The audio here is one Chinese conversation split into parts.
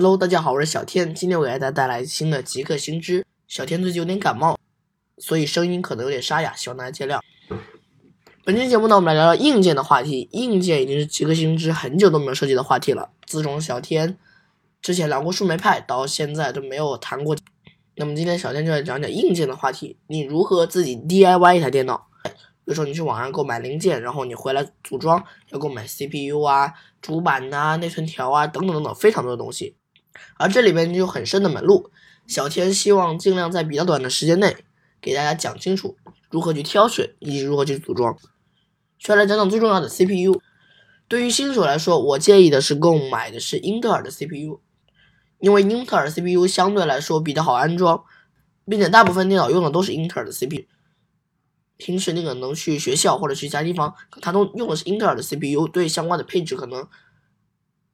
Hello，大家好，我是小天，今天我给大家带来新的极客星知。小天最近有点感冒，所以声音可能有点沙哑，希望大家见谅。本期节目呢，我们来聊聊硬件的话题。硬件已经是极客星知很久都没有涉及的话题了。自从小天之前聊过树莓派，到现在都没有谈过。那么今天小天就来讲讲硬件的话题，你如何自己 DIY 一台电脑？比如说你去网上购买零件，然后你回来组装，要购买 CPU 啊、主板呐、内存条啊等等等等，非常多的东西。而这里面就有很深的门路。小天希望尽量在比较短的时间内给大家讲清楚如何去挑选以及如何去组装。先来讲讲最重要的 CPU。对于新手来说，我建议的是购买的是英特尔的 CPU，因为英特尔 CPU 相对来说比较好安装，并且大部分电脑用的都是英特尔的 CPU。平时那个能去学校或者去其他地方，它都用的是英特尔的 CPU，对相关的配置可能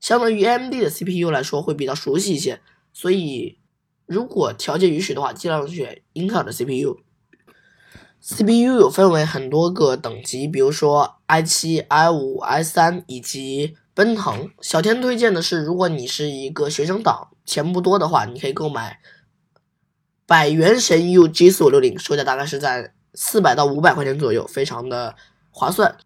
相当于 AMD 的 CPU 来说会比较熟悉一些。所以，如果条件允许的话，尽量选英特尔的 CPU。CPU 有分为很多个等级，比如说 i7、i5、i3 以及奔腾。小天推荐的是，如果你是一个学生党，钱不多的话，你可以购买百元神 U G4560，售价大概是在。四百到五百块钱左右，非常的划算。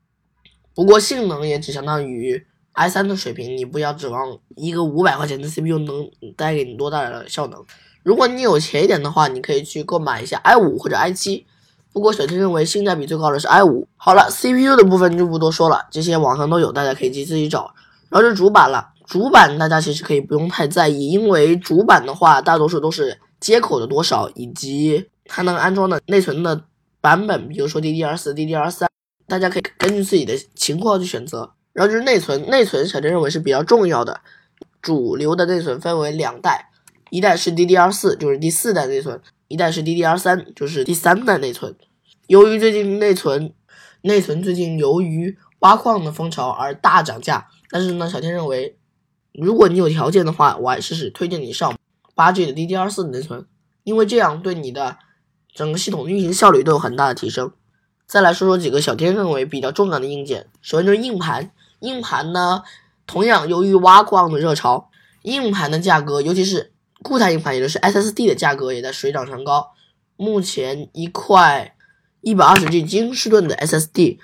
不过性能也只相当于 i 三的水平，你不要指望一个五百块钱的 CPU 能带给你多大的效能。如果你有钱一点的话，你可以去购买一下 i 五或者 i 七。不过小天认为性价比最高的是 i 五。好了，CPU 的部分就不多说了，这些网上都有，大家可以去自己找。然后是主板了，主板大家其实可以不用太在意，因为主板的话大多数都是接口的多少以及它能安装的内存的。版本，比如说 DDR 四、DDR 三，大家可以根据自己的情况去选择。然后就是内存，内存小天认为是比较重要的。主流的内存分为两代，一代是 DDR 四，就是第四代内存；一代是 DDR 三，就是第三代内存。由于最近内存，内存最近由于挖矿的风潮而大涨价，但是呢，小天认为，如果你有条件的话，我还是是推荐你上八 G 的 DDR 四的内存，因为这样对你的。整个系统运行效率都有很大的提升。再来说说几个小天认为比较重要的硬件，首先就是硬盘。硬盘呢，同样由于挖矿的热潮，硬盘的价格，尤其是固态硬盘，也就是 SSD 的价格也在水涨船高。目前一块一百二十 G 金士顿的 SSD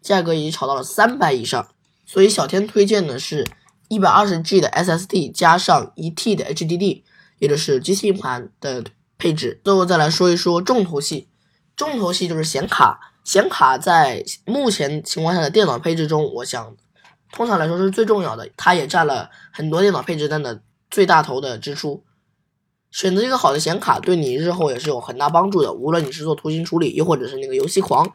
价格已经炒到了三百以上，所以小天推荐的是一百二十 G 的 SSD 加上一 T 的 HDD，也就是 G C 硬盘的。配置，最后再来说一说重头戏。重头戏就是显卡。显卡在目前情况下的电脑配置中，我想通常来说是最重要的，它也占了很多电脑配置单的最大头的支出。选择一个好的显卡，对你日后也是有很大帮助的。无论你是做图形处理，又或者是那个游戏狂，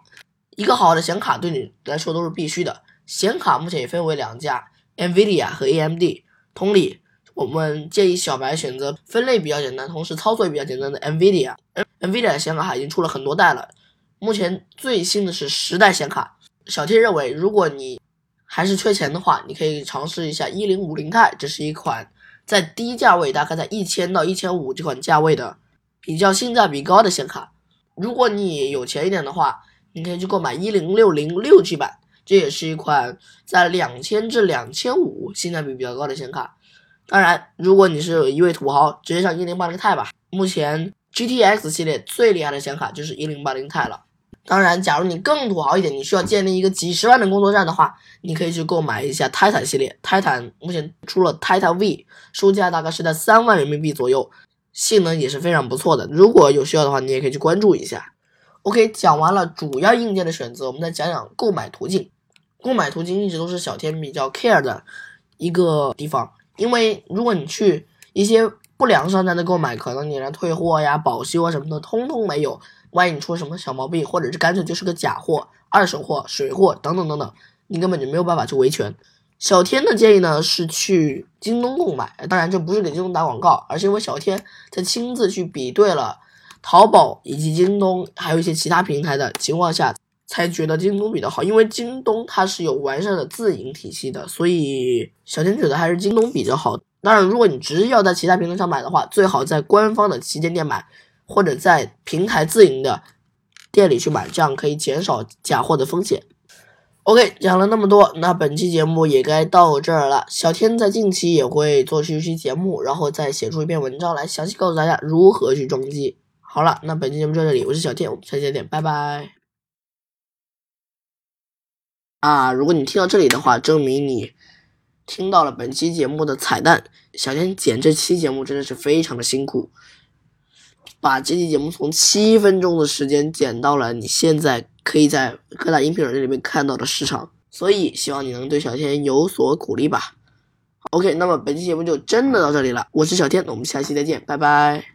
一个好的显卡对你来说都是必须的。显卡目前也分为两家，NVIDIA 和 AMD。同理。我们建议小白选择分类比较简单，同时操作也比较简单的 NVIDIA。NVIDIA 的显卡已经出了很多代了，目前最新的是十代显卡。小 T 认为，如果你还是缺钱的话，你可以尝试一下一零五零钛，这是一款在低价位，大概在一千到一千五这款价位的比较性价比高的显卡。如果你有钱一点的话，你可以去购买一零六零六 G 版，这也是一款在两千至两千五性价比比较高的显卡。当然，如果你是一位土豪，直接上一零八零钛吧。目前 GTX 系列最厉害的显卡就是一零八零钛了。当然，假如你更土豪一点，你需要建立一个几十万的工作站的话，你可以去购买一下泰坦系列。泰坦目前出了泰坦 V，售价大概是在三万人民币左右，性能也是非常不错的。如果有需要的话，你也可以去关注一下。OK，讲完了主要硬件的选择，我们再讲讲购买途径。购买途径一直都是小天比较 care 的一个地方。因为如果你去一些不良商家的购买，可能你连退货呀、保修啊什么的通通没有。万一你出什么小毛病，或者是干脆就是个假货、二手货、水货等等等等，你根本就没有办法去维权。小天的建议呢是去京东购买，当然这不是给京东打广告，而是因为小天在亲自去比对了淘宝以及京东还有一些其他平台的情况下。才觉得京东比较好，因为京东它是有完善的自营体系的，所以小天觉得还是京东比较好。当然，如果你执意要在其他平台上买的话，最好在官方的旗舰店买，或者在平台自营的店里去买，这样可以减少假货的风险。OK，讲了那么多，那本期节目也该到这儿了。小天在近期也会做出一期节目，然后再写出一篇文章来，详细告诉大家如何去装机。好了，那本期节目就到这里，我是小天，我们下期再见，拜拜。啊，如果你听到这里的话，证明你听到了本期节目的彩蛋。小天剪这期节目真的是非常的辛苦，把这期节目从七分钟的时间减到了你现在。可以在各大音频软件里面看到的时长，所以希望你能对小天有所鼓励吧。OK，那么本期节目就真的到这里了，我是小天，我们下期再见，拜拜。